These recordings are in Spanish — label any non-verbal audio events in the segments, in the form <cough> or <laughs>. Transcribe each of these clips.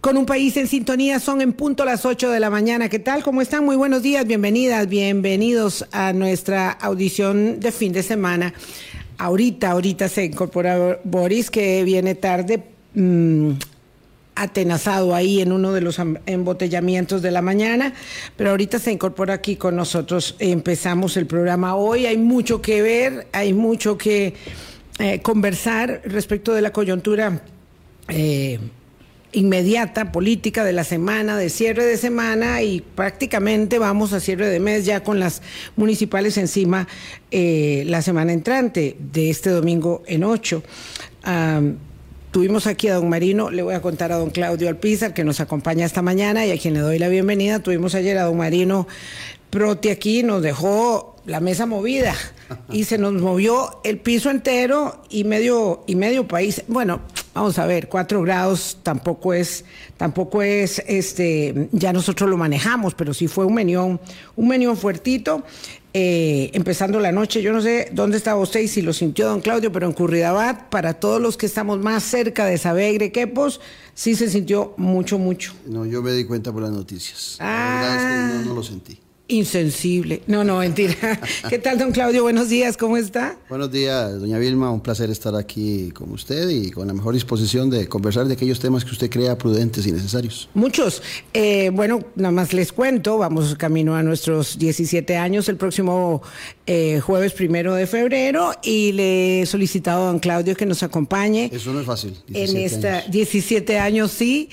Con un país en sintonía son en punto las 8 de la mañana. ¿Qué tal? ¿Cómo están? Muy buenos días, bienvenidas, bienvenidos a nuestra audición de fin de semana. Ahorita, ahorita se incorpora Boris, que viene tarde. mmm, atenazado ahí en uno de los embotellamientos de la mañana, pero ahorita se incorpora aquí con nosotros. Empezamos el programa hoy, hay mucho que ver, hay mucho que eh, conversar respecto de la coyuntura. Eh, inmediata política de la semana, de cierre de semana y prácticamente vamos a cierre de mes ya con las municipales encima eh, la semana entrante de este domingo en ocho. Um, Tuvimos aquí a don Marino, le voy a contar a don Claudio Alpizar, que nos acompaña esta mañana y a quien le doy la bienvenida. Tuvimos ayer a don Marino Proti aquí, nos dejó la mesa movida y se nos movió el piso entero y medio, y medio país. Bueno, vamos a ver, cuatro grados tampoco es, tampoco es, este, ya nosotros lo manejamos, pero sí fue un menión, un menión fuertito. Eh, empezando la noche, yo no sé dónde estaba usted y si lo sintió don Claudio, pero en Curridabat, para todos los que estamos más cerca de Sabegre, Quepos, sí se sintió mucho, mucho. No, yo me di cuenta por las noticias. Ah. La verdad es que no, no lo sentí. Insensible. No, no, mentira. <laughs> ¿Qué tal, don Claudio? Buenos días, ¿cómo está? Buenos días, doña Vilma. Un placer estar aquí con usted y con la mejor disposición de conversar de aquellos temas que usted crea prudentes y necesarios. Muchos. Eh, bueno, nada más les cuento, vamos camino a nuestros 17 años el próximo eh, jueves primero de febrero y le he solicitado a don Claudio que nos acompañe. Eso no es fácil. En esta 17 años, sí.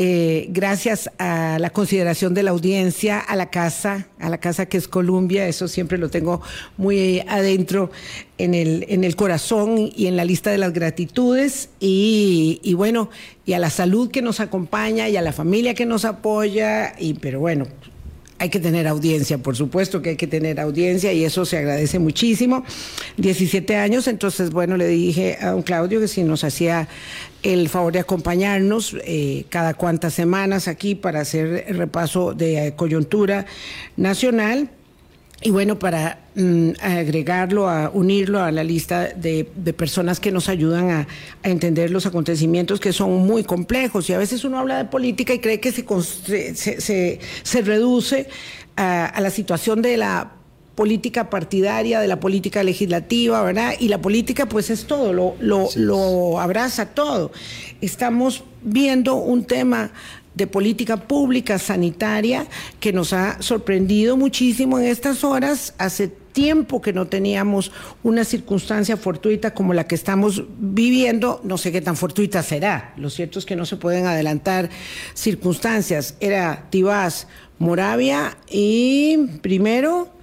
Eh, gracias a la consideración de la audiencia, a la casa, a la casa que es Columbia, eso siempre lo tengo muy adentro en el, en el corazón y en la lista de las gratitudes y, y bueno, y a la salud que nos acompaña y a la familia que nos apoya, y pero bueno, hay que tener audiencia, por supuesto que hay que tener audiencia y eso se agradece muchísimo. 17 años, entonces, bueno, le dije a don Claudio que si nos hacía el favor de acompañarnos eh, cada cuantas semanas aquí para hacer el repaso de coyuntura nacional. Y bueno, para mm, agregarlo, a unirlo a la lista de, personas que nos ayudan a, a, entender los acontecimientos que son muy complejos. Y a veces uno habla de política y cree que se, se, se, se reduce a, a la situación de la política partidaria, de la política legislativa, ¿verdad? Y la política pues es todo, lo, lo, sí. lo abraza todo. Estamos viendo un tema de política pública sanitaria que nos ha sorprendido muchísimo en estas horas. Hace tiempo que no teníamos una circunstancia fortuita como la que estamos viviendo. No sé qué tan fortuita será. Lo cierto es que no se pueden adelantar circunstancias. Era Tibás, Moravia y primero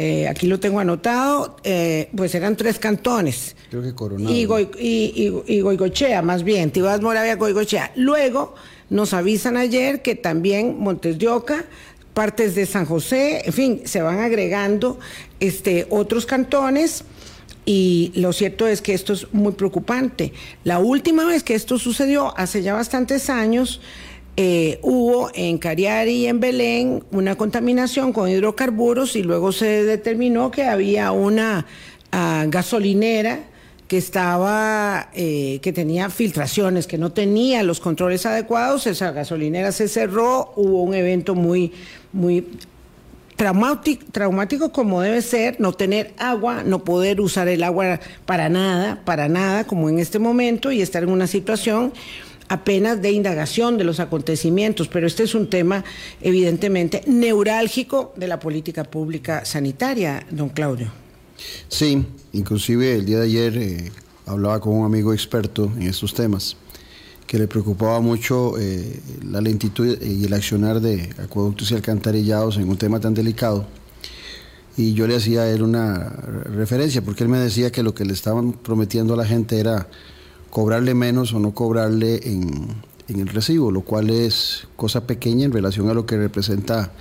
eh, aquí lo tengo anotado, eh, pues eran tres cantones. Creo que Coronado. Y, Goy, y, y, y, Goigochea, más bien, Tibás, Moravia, Goigochea. Luego nos avisan ayer que también Montes de Oca, partes de San José, en fin, se van agregando este, otros cantones. Y lo cierto es que esto es muy preocupante. La última vez que esto sucedió, hace ya bastantes años, eh, hubo en Cariari y en Belén una contaminación con hidrocarburos y luego se determinó que había una uh, gasolinera que estaba, eh, que tenía filtraciones, que no tenía los controles adecuados, esa gasolinera se cerró, hubo un evento muy, muy traumático, traumático como debe ser, no tener agua, no poder usar el agua para nada, para nada, como en este momento, y estar en una situación apenas de indagación de los acontecimientos, pero este es un tema evidentemente neurálgico de la política pública sanitaria, don Claudio. Sí, inclusive el día de ayer eh, hablaba con un amigo experto en estos temas que le preocupaba mucho eh, la lentitud y el accionar de acueductos y alcantarillados en un tema tan delicado. Y yo le hacía a él una referencia, porque él me decía que lo que le estaban prometiendo a la gente era cobrarle menos o no cobrarle en, en, el recibo, lo cual es cosa pequeña en relación a lo que representa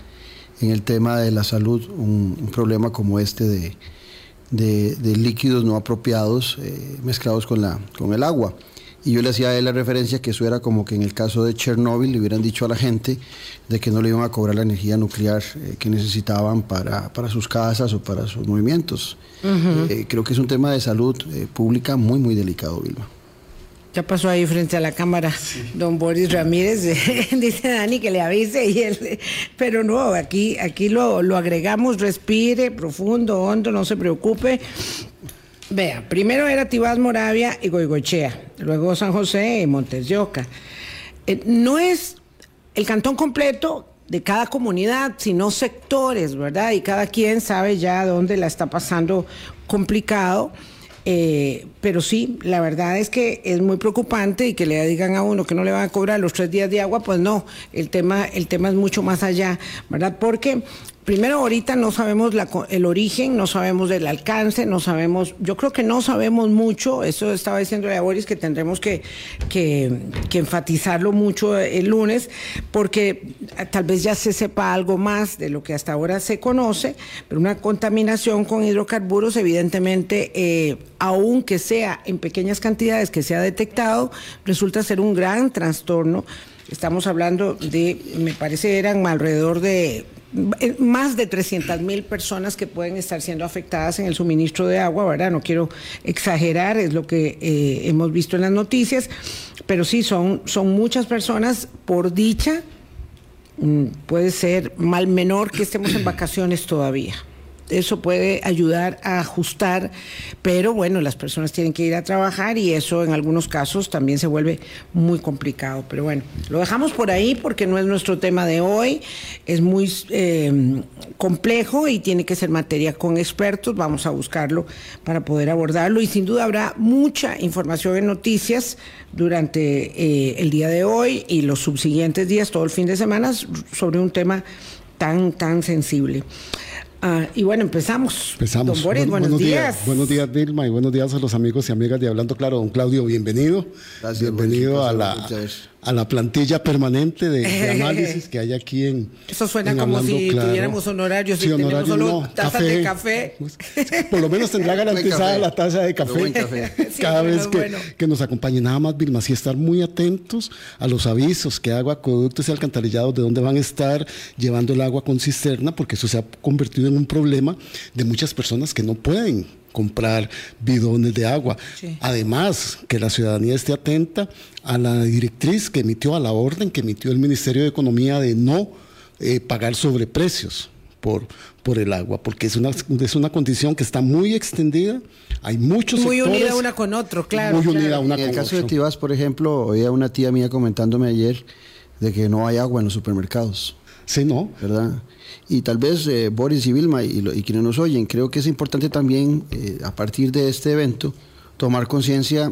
en el tema de la salud un, un problema como este de, de, de líquidos no apropiados eh, mezclados con, la, con el agua. Y yo le hacía a él la referencia que eso era como que en el caso de Chernóbil le hubieran dicho a la gente de que no le iban a cobrar la energía nuclear eh, que necesitaban para, para, sus casas o para sus movimientos. Uh -huh. eh, creo que es un tema de salud pública muy, muy delicado, Vilma. Ya pasó ahí frente a la cámara don Boris Ramírez, <laughs> dice Dani que le avise, y él, pero no, aquí, aquí lo, agregamos, respire profundo, hondo, no se preocupe. Vea, primero era Tibás Moravia y Goigochea, luego San José y Montes de Oca. Eh, no es el cantón completo de cada comunidad, sino sectores, ¿verdad? Y cada quien sabe ya dónde la está pasando complicado. Eh, pero sí, la verdad es que es muy preocupante y que le digan a uno que no le van a cobrar los tres días de agua, pues no, el tema, el tema es mucho más allá, ¿verdad? Porque primero ahorita no sabemos el origen, no sabemos del alcance, no sabemos, yo creo que no sabemos mucho, eso estaba diciendo a Boris que tendremos que, enfatizarlo mucho el lunes, porque tal vez ya se sepa algo más de lo que hasta ahora se conoce, pero una contaminación con hidrocarburos evidentemente, eh, aunque sea en pequeñas cantidades que se ha detectado, resulta ser un gran trastorno. Estamos hablando de, me parece, eran alrededor de eh, más de 300 mil personas que pueden estar siendo afectadas en el suministro de agua, ¿verdad? No quiero exagerar, es lo que eh, hemos visto en las noticias, pero sí, son, son muchas personas por dicha. Mm, puede ser mal menor que estemos en vacaciones todavía eso puede ayudar a ajustar, pero bueno, las personas tienen que ir a trabajar y eso en algunos casos también se vuelve muy complicado. Pero bueno, lo dejamos por ahí porque no es nuestro tema de hoy, es muy eh, complejo y tiene que ser materia con expertos, vamos a buscarlo para poder abordarlo y sin duda habrá mucha información en noticias durante eh, el día de hoy y los subsiguientes días, todo el fin de semana, sobre un tema tan, tan sensible. Ah, y bueno, empezamos. Empezamos. buenos, días. Buenos días, Vilma, y buenos días a los amigos y amigas de Hablando Claro. Don Claudio, bienvenido. bienvenido a la, a la plantilla permanente de, <laughs> análisis que hay aquí en. Eso suena como si tuviéramos honorarios y tenemos solo tazas de café. Pues, <laughs> por lo menos tendrá garantizada la taza de café, <laughs> cada vez que, que, nos acompañe. Nada más, Vilma, sí estar muy atentos a los avisos que agua, acueductos y alcantarillados de dónde van a estar llevando el agua con cisterna, porque eso se ha convertido en un problema de muchas personas que no pueden comprar bidones de agua. Además, que la ciudadanía esté atenta a la directriz que emitió, a la orden que emitió el Ministerio de Economía de no eh, pagar sobreprecios por, por el agua, porque es una, es una condición que está muy extendida, hay muchos Muy unida una con otro, claro. Muy unida una en el caso de Tibás, por ejemplo, oía una tía mía comentándome ayer de que no hay agua en los supermercados. Sí, ¿no? ¿Verdad? Y tal vez eh, Boris y Vilma y, quienes nos oyen, creo que es importante también, eh, a partir de este evento, tomar conciencia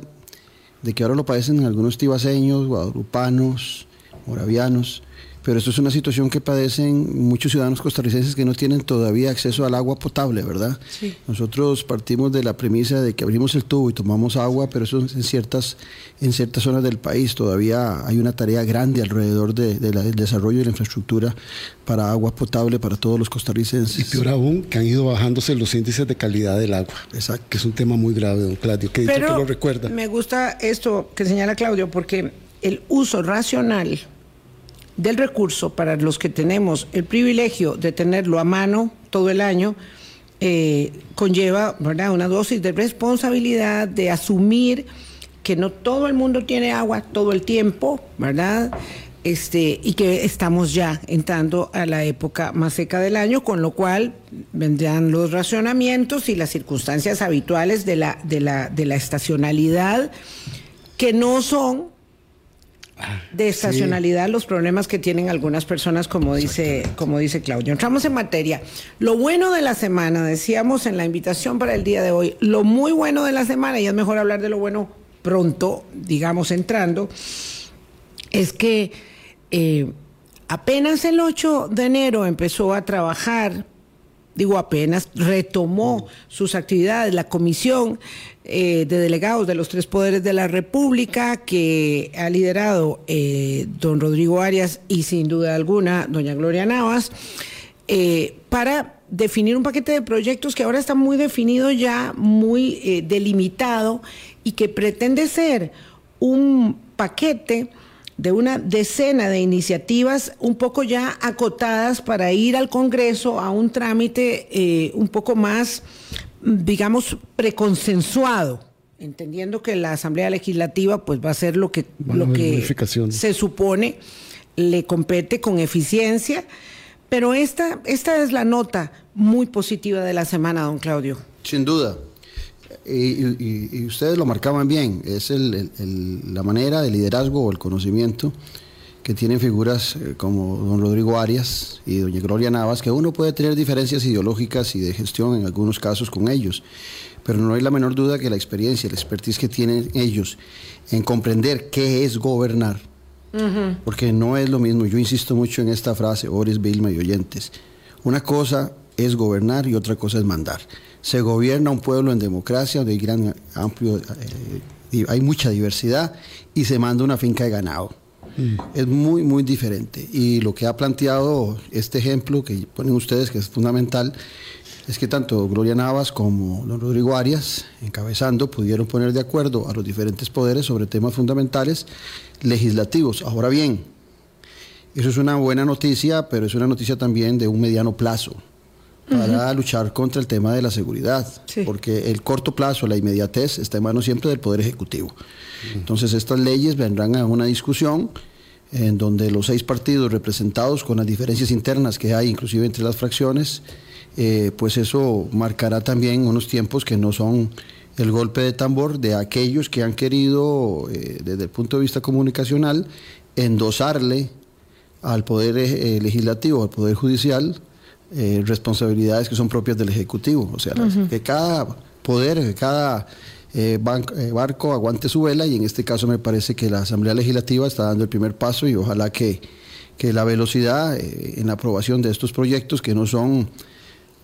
de que ahora lo padecen algunos tibaseños, guadalupanos, moravianos, pero esto es una situación que padecen muchos ciudadanos costarricenses que no tienen todavía acceso al agua potable, ¿verdad? Nosotros partimos de la premisa de que abrimos el tubo y tomamos agua, pero eso en ciertas, en ciertas zonas del país todavía hay una tarea grande alrededor de, del desarrollo de la infraestructura para agua potable para todos los costarricenses. Y peor aún, que han ido bajándose los índices de calidad del agua. Exacto. Que es un tema muy grave, don Claudio, que, que lo recuerda. Me gusta esto que señala Claudio, porque el uso racional del recurso para los que tenemos el privilegio de tenerlo a mano todo el año, eh, conlleva ¿verdad? una dosis de responsabilidad, de asumir que no todo el mundo tiene agua todo el tiempo, ¿verdad? Este, y que estamos ya entrando a la época más seca del año, con lo cual vendrán los racionamientos y las circunstancias habituales de la, de la, de la estacionalidad, que no son de estacionalidad los problemas que tienen algunas personas, como dice, como dice Claudio. Entramos en materia. Lo bueno de la semana, decíamos en la invitación para el día de hoy, lo muy bueno de la semana, y es mejor hablar de lo bueno pronto, digamos, entrando, es que eh, apenas el 8 de enero empezó a trabajar digo apenas, retomó sus actividades la comisión eh, de delegados de los tres poderes de la República que ha liderado eh, don Rodrigo Arias y sin duda alguna doña Gloria Navas, eh, para definir un paquete de proyectos que ahora está muy definido ya, muy delimitado y que pretende ser un paquete de una decena de iniciativas un poco ya acotadas para ir al Congreso a un trámite un poco más, digamos, preconsensuado, entendiendo que la Asamblea Legislativa pues va a hacer lo que, lo que se supone le compete con eficiencia, pero esta, esta es la nota muy positiva de la semana, don Claudio. Sin duda. Y, ustedes lo marcaban bien, es la manera de liderazgo o el conocimiento que tienen figuras eh, como don Rodrigo Arias y doña Gloria Navas, que uno puede tener diferencias ideológicas y de gestión en algunos casos con ellos, pero no hay la menor duda que la experiencia, la expertise que tienen ellos en comprender qué es gobernar, porque no es lo mismo, yo insisto mucho en esta frase, Ores, Vilma y oyentes, una cosa es gobernar y otra cosa es mandar. Se gobierna un pueblo en democracia, donde hay gran, amplio, eh, hay mucha diversidad y se manda una finca de ganado Mm. Es muy, muy diferente. Y lo que ha planteado este ejemplo que ponen ustedes, que es fundamental, es que tanto Gloria Navas como don Rodrigo Arias, encabezando, pudieron poner de acuerdo a los diferentes poderes sobre temas fundamentales legislativos. Ahora bien, eso es una buena noticia, pero es una noticia también de un mediano plazo para luchar contra el tema de la seguridad, porque el corto plazo, la inmediatez, está en manos siempre del Poder Ejecutivo. Entonces estas leyes vendrán a una discusión en donde los seis partidos representados con las diferencias internas que hay inclusive entre las fracciones, eh, pues eso marcará también unos tiempos que no son el golpe de tambor de aquellos que han querido, eh, desde el punto de vista comunicacional, endosarle al Poder eh, Legislativo, al Poder Judicial, responsabilidades que son propias del Ejecutivo. O sea, que cada poder, que cada eh, eh, barco aguante su vela y en este caso me parece que la Asamblea Legislativa está dando el primer paso y ojalá que, la velocidad eh, en la aprobación de estos proyectos, que no son,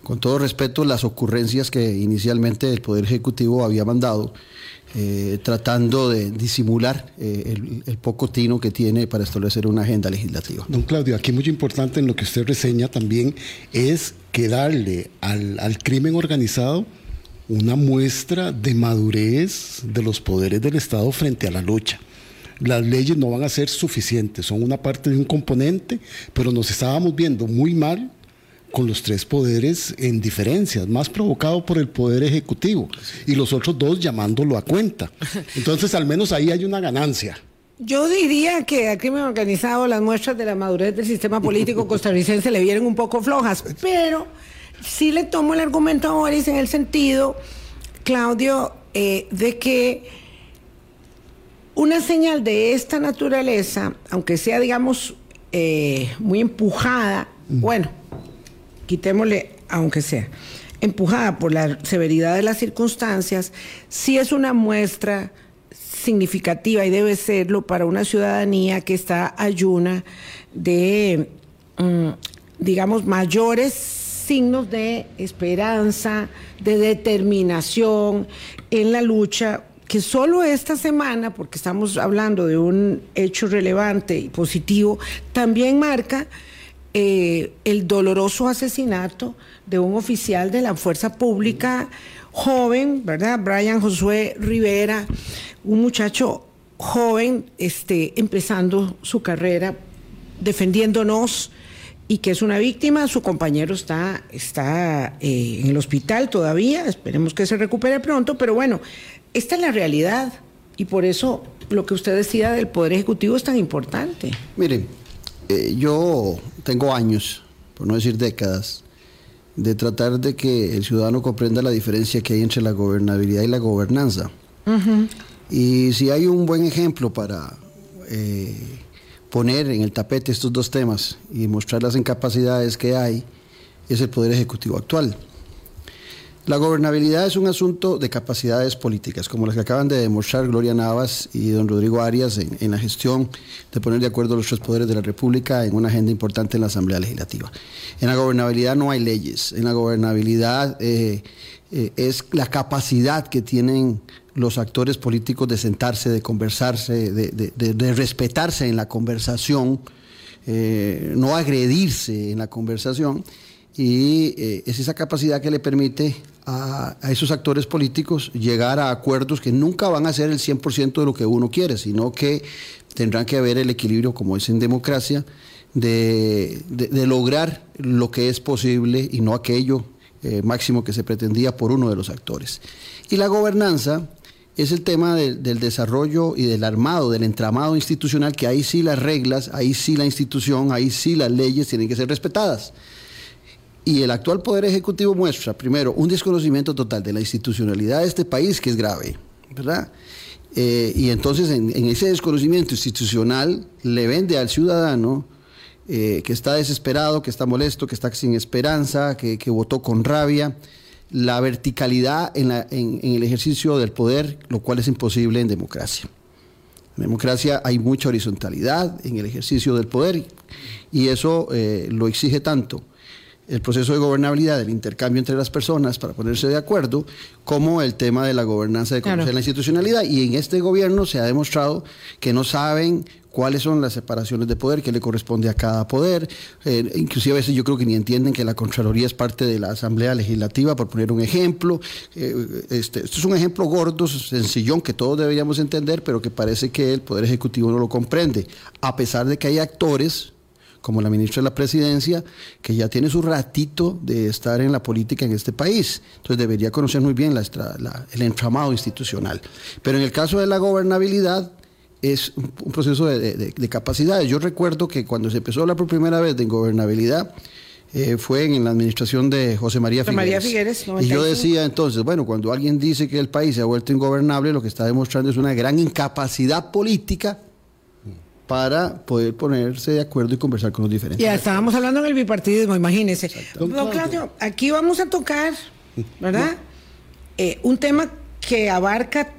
con todo respeto, las ocurrencias que inicialmente el Poder Ejecutivo había mandado, tratando de disimular el, poco tino que tiene para establecer una agenda legislativa. Don Claudio, aquí muy importante en lo que usted reseña también es que darle al, al crimen organizado una muestra de madurez de los poderes del Estado frente a la lucha. Las leyes no van a ser suficientes, son una parte de un componente, pero nos estábamos viendo muy mal con los tres poderes en diferencias, más provocado por el poder ejecutivo y los otros dos llamándolo a cuenta. Entonces, al menos ahí hay una ganancia. Yo diría que al crimen organizado las muestras de la madurez del sistema político costarricense le vienen un poco flojas, pero sí le tomo el argumento a Boris en el sentido, Claudio, eh, de que una señal de esta naturaleza, aunque sea, digamos, eh, muy empujada, bueno, quitémosle, aunque sea, empujada por la severidad de las circunstancias, sí es una muestra significativa y debe serlo para una ciudadanía que está ayuna de, mm, digamos, mayores signos de esperanza, de determinación en la lucha que solo esta semana, porque estamos hablando de un hecho relevante y positivo, también marca eh, el doloroso asesinato de un oficial de la fuerza pública joven, ¿verdad? Brian Josué Rivera, un muchacho joven, este, empezando su carrera defendiéndonos y que es una víctima. Su compañero está, está eh, en el hospital todavía, esperemos que se recupere pronto, pero bueno, esta es la realidad y por eso lo que usted decía del Poder Ejecutivo es tan importante. Miren, eh, yo tengo años, por no decir décadas, de tratar de que el ciudadano comprenda la diferencia que hay entre la gobernabilidad y la gobernanza. Y si hay un buen ejemplo para... Eh, poner en el tapete estos dos temas y mostrar las incapacidades que hay es el Poder Ejecutivo actual. La gobernabilidad es un asunto de capacidades políticas, como las que acaban de demostrar Gloria Navas y don Rodrigo Arias en, la gestión de poner de acuerdo los tres poderes de la República en una agenda importante en la Asamblea Legislativa. En la gobernabilidad no hay leyes, en la gobernabilidad eh, eh, es la capacidad que tienen los actores políticos de sentarse, de conversarse, de, respetarse en la conversación, eh, no agredirse en la conversación, y es esa capacidad que le permite a, esos actores políticos llegar a acuerdos que nunca van a ser el 100% de lo que uno quiere, sino que tendrán que haber el equilibrio, como es en democracia, de, lograr lo que es posible y no aquello eh, máximo que se pretendía por uno de los actores. Y la gobernanza es el tema del desarrollo y del armado, del entramado institucional, que ahí sí las reglas, ahí sí la institución, ahí sí las leyes tienen que ser respetadas. Y el actual Poder Ejecutivo muestra, primero, un desconocimiento total de la institucionalidad de este país, que es grave, ¿verdad? Eh, y entonces en, ese desconocimiento institucional le vende al ciudadano eh, que está desesperado, que está molesto, que está sin esperanza, que, votó con rabia, la verticalidad en, el ejercicio del poder, lo cual es imposible en democracia. En democracia hay mucha horizontalidad en el ejercicio del poder y eso eh, lo exige tanto el proceso de gobernabilidad, del intercambio entre las personas para ponerse de acuerdo, como el tema de la gobernanza de conocer la institucionalidad. Y en este gobierno se ha demostrado que no saben cuáles son las separaciones de poder, qué le corresponde a cada poder. Eh, inclusive a veces yo creo que ni entienden que la Contraloría es parte de la Asamblea Legislativa, por poner un ejemplo. Eh, este, esto es un ejemplo gordo, sencillón, que todos deberíamos entender, pero que parece que el Poder Ejecutivo no lo comprende, a pesar de que hay actores como la ministra de la Presidencia, que ya tiene su ratito de estar en la política en este país. Entonces debería conocer muy bien el entramado institucional. Pero en el caso de la gobernabilidad, es un, proceso de, capacidades. Yo recuerdo que cuando se empezó a hablar por primera vez de gobernabilidad, eh, fue en la administración de José María Figueres. María Figueres y yo decía entonces, bueno, cuando alguien dice que el país se ha vuelto ingobernable, lo que está demostrando es una gran incapacidad política para poder ponerse de acuerdo y conversar con los diferentes. Ya estábamos hablando en el bipartidismo, imagínese. Don Claudio, aquí vamos a tocar, ¿verdad? Eh, un tema que abarca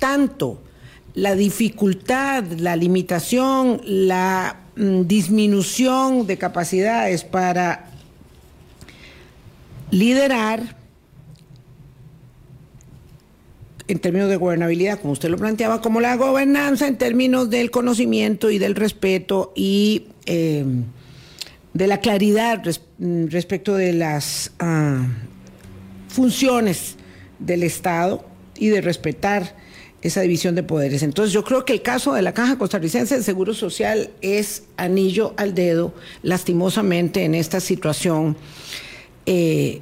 tanto la dificultad, la limitación, la mm, disminución de capacidades para liderar en términos de gobernabilidad, como usted lo planteaba, como la gobernanza en términos del conocimiento y del respeto y eh, de la claridad mm, respecto de las ah, funciones del Estado y de respetar esa división de poderes. Entonces yo creo que el caso de la Caja Costarricense de Seguro Social es anillo al dedo, lastimosamente, en esta situación. Eh,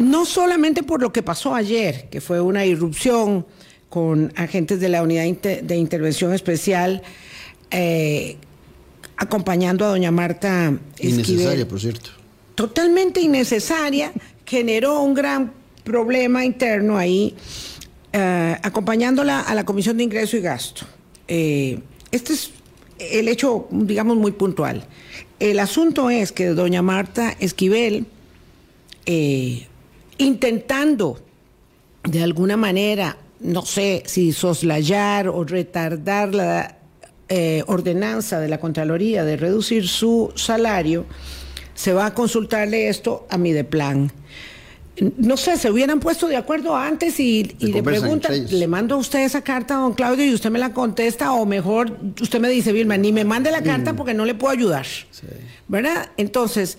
no solamente por lo que pasó ayer, que fue una irrupción con agentes de la Unidad de Intervención Especial, eh, acompañando a doña Marta Esquivel. Innecesaria, por cierto. Totalmente innecesaria, generó un gran problema interno ahí, eh, acompañándola a la Comisión de Ingreso y Gasto. Eh, este es el hecho, digamos, muy puntual. El asunto es que doña Marta Esquivel intentando de alguna manera, no sé si soslayar o retardar la eh, ordenanza de la Contraloría de reducir su salario, se va a consultarle esto a mi de plan. No sé, se hubieran puesto de acuerdo antes y, le preguntan, le mando a usted esa carta a don Claudio y usted me la contesta, o mejor usted me dice, Vilma, ni me mande la carta porque no le puedo ayudar. ¿Verdad? Entonces,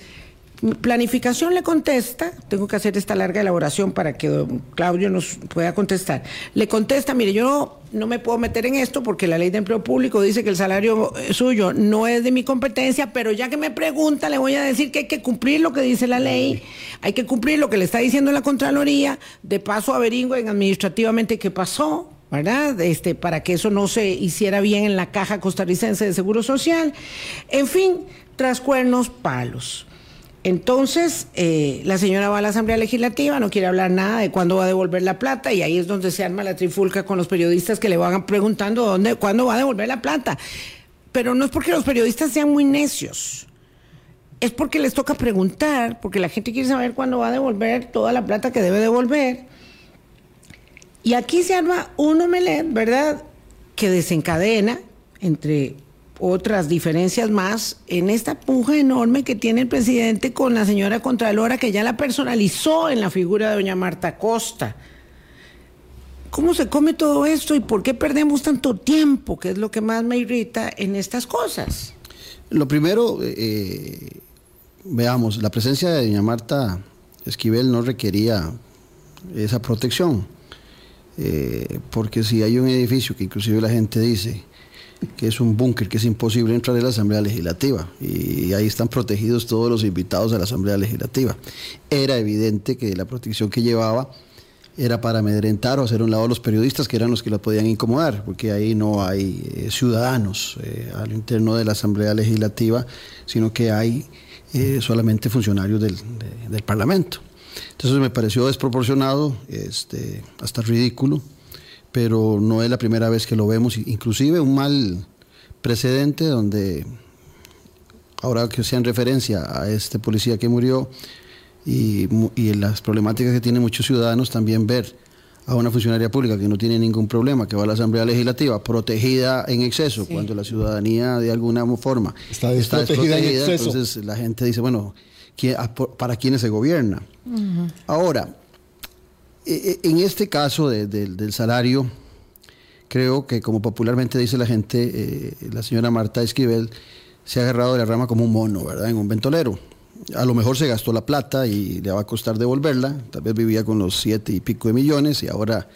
Planificación le contesta, tengo que hacer esta larga elaboración para que Claudio nos pueda contestar. Le contesta, mire, yo no me puedo meter en esto porque la ley de empleo público dice que el salario suyo no es de mi competencia, pero ya que me pregunta, le voy a decir que hay que cumplir lo que dice la ley, hay que cumplir lo que le está diciendo la Contraloría, de paso averigüen administrativamente qué pasó, ¿verdad? Este, para que eso no se hiciera bien en la caja costarricense de Seguro Social. En fin, tras cuernos, palos. Entonces, eh, la señora va a la Asamblea Legislativa, no quiere hablar nada de cuándo va a devolver la plata y ahí es donde se arma la trifulca con los periodistas que le van preguntando dónde, cuándo va a devolver la plata. Pero no es porque los periodistas sean muy necios, es porque les toca preguntar, porque la gente quiere saber cuándo va a devolver toda la plata que debe devolver. Y aquí se arma un omelet, ¿verdad? Que desencadena entre otras diferencias más en esta puja enorme que tiene el presidente con la señora Contralora, que ya la personalizó en la figura de doña Marta Costa. ¿Cómo se come todo esto y por qué perdemos tanto tiempo? Que es lo que más me irrita en estas cosas. Lo primero, eh, veamos, la presencia de doña Marta Esquivel no requería esa protección, eh, porque si hay un edificio que inclusive la gente dice, que es un búnker que es imposible entrar en la Asamblea Legislativa y ahí están protegidos todos los invitados a la Asamblea Legislativa. Era evidente que la protección que llevaba era para amedrentar o hacer un lado a los periodistas que eran los que la podían incomodar, porque ahí no hay eh, ciudadanos eh, al interno de la Asamblea Legislativa, sino que hay eh, solamente funcionarios del, del, Parlamento. Entonces me pareció desproporcionado, este, hasta ridículo, pero no es la primera vez que lo vemos, inclusive un mal precedente donde, ahora que sean referencia a este policía que murió, y, y las problemáticas que tienen muchos ciudadanos también ver a una funcionaria pública que no tiene ningún problema, que va a la Asamblea Legislativa protegida en exceso, cuando la ciudadanía de alguna forma está desprotegida, entonces la gente dice, bueno, ¿para quiénes se gobierna? Ahora, en este caso del salario, creo que como popularmente dice la gente, eh, la señora Marta Esquivel se ha agarrado de la rama como un mono, ¿verdad? En un ventolero a lo mejor se gastó la plata y le va a costar devolverla. Tal vez vivía con los siete y pico de millones y ahora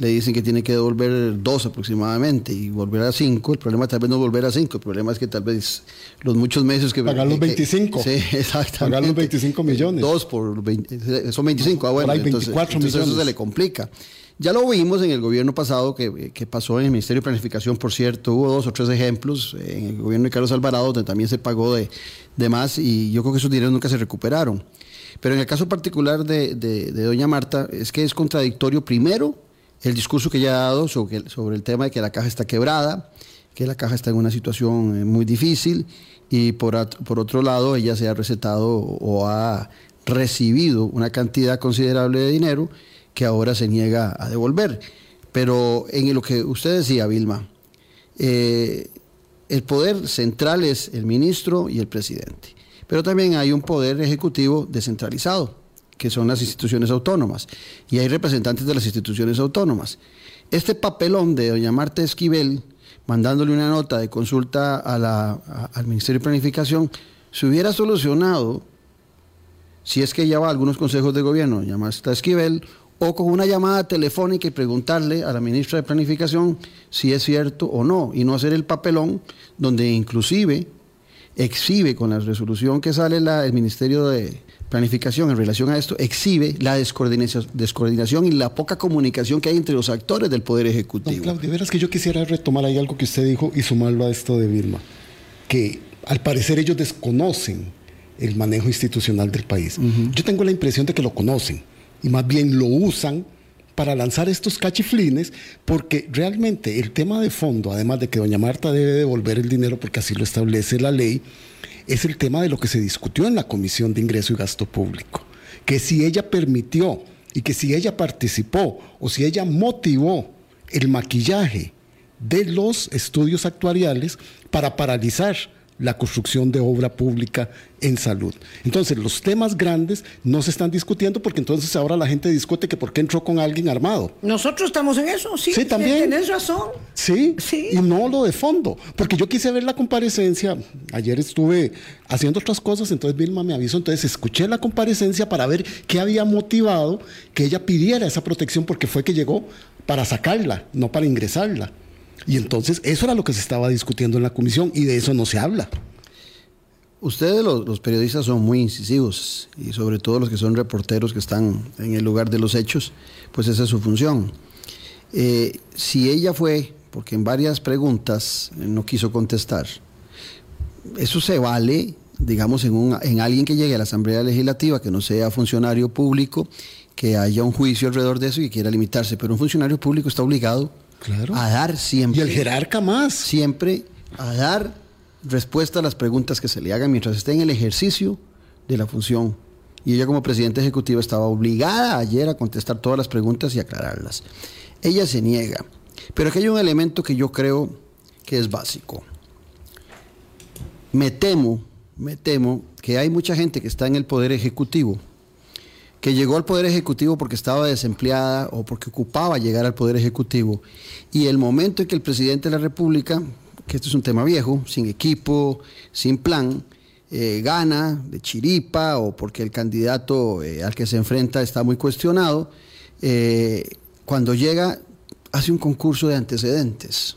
le dicen que tiene que devolver dos aproximadamente y volver a cinco. El problema tal vez no volver a cinco, el problema es que tal vez los muchos meses que... Pagar los 25. sí, <laughs> exactamente. Pagar los 25 millones. Dos por 20, son 25, ah bueno, entonces, entonces eso se le complica. Ya lo vimos en el gobierno pasado, que, pasó en el Ministerio de Planificación, por cierto, hubo dos o tres ejemplos, en el gobierno de Carlos Alvarado, donde también se pagó de, más y yo creo que esos dineros nunca se recuperaron. Pero en el caso particular de, doña Marta, es que es contradictorio primero el discurso que ella ha dado sobre, el tema de que la caja está quebrada, que la caja está en una situación eh, muy difícil y por, por otro lado ella se ha recetado o ha recibido una cantidad considerable de dinero que ahora se niega a devolver. Pero en lo que usted decía, Vilma, eh, el poder central es el ministro y el presidente. Pero también hay un poder ejecutivo descentralizado, que son las instituciones autónomas. Y hay representantes de las instituciones autónomas. Este papelón de doña Marta Esquivel, mandándole una nota de consulta al Ministerio de Planificación, se hubiera solucionado si es que ya va a algunos consejos de gobierno, doña Marta Esquivel, o con una llamada telefónica y preguntarle a la ministra de Planificación si es cierto o no, y no hacer el papelón donde inclusive exhibe con la resolución que sale la, el Ministerio de Planificación en relación a esto, exhibe la descoordinación, descoordinación y la poca comunicación que hay entre los actores del Poder Ejecutivo. Don Claudio, verás que yo quisiera retomar ahí algo que usted dijo y sumarlo a esto de Vilma, que al parecer ellos desconocen el manejo institucional del país. Yo tengo la impresión de que lo conocen y más bien lo usan para lanzar estos cachiflines, porque realmente el tema de fondo, además de que doña Marta debe devolver el dinero porque así lo establece la ley, es el tema de lo que se discutió en la Comisión de Ingreso y Gasto Público, que si ella permitió y que si ella participó o si ella motivó el maquillaje de los estudios actuariales para paralizar la construcción de obra pública en salud. Entonces, los temas grandes no se están discutiendo porque entonces ahora la gente discute que por qué entró con alguien armado. Nosotros estamos en eso, sí. Sí, también. Tienes razón. Sí, sí. Y no lo de fondo. Porque yo quise ver la comparecencia. Ayer estuve haciendo otras cosas, entonces Vilma me avisó. Entonces escuché la comparecencia para ver qué había motivado que ella pidiera esa protección porque fue que llegó para sacarla, no para ingresarla. Y entonces eso era lo que se estaba discutiendo en la comisión y de eso no se habla. Ustedes los, periodistas son muy incisivos y sobre todo los que son reporteros que están en el lugar de los hechos, pues esa es su función. Eh, si ella fue, porque en varias preguntas no quiso contestar, eso se vale, digamos, en, un, en alguien que llegue a la Asamblea Legislativa, que no sea funcionario público, que haya un juicio alrededor de eso y quiera limitarse, pero un funcionario público está obligado a dar siempre. Y el jerarca más. Siempre a dar respuesta a las preguntas que se le hagan mientras esté en el ejercicio de la función. Y ella como presidenta ejecutiva estaba obligada ayer a contestar todas las preguntas y aclararlas. Ella se niega. Pero aquí hay un elemento que yo creo que es básico. Me temo, me temo que hay mucha gente que está en el poder ejecutivo que llegó al Poder Ejecutivo porque estaba desempleada o porque ocupaba llegar al Poder Ejecutivo. Y el momento en que el presidente de la República, que esto es un tema viejo, sin equipo, sin plan, eh, gana de chiripa o porque el candidato eh, al que se enfrenta está muy cuestionado, eh, cuando llega hace un concurso de antecedentes.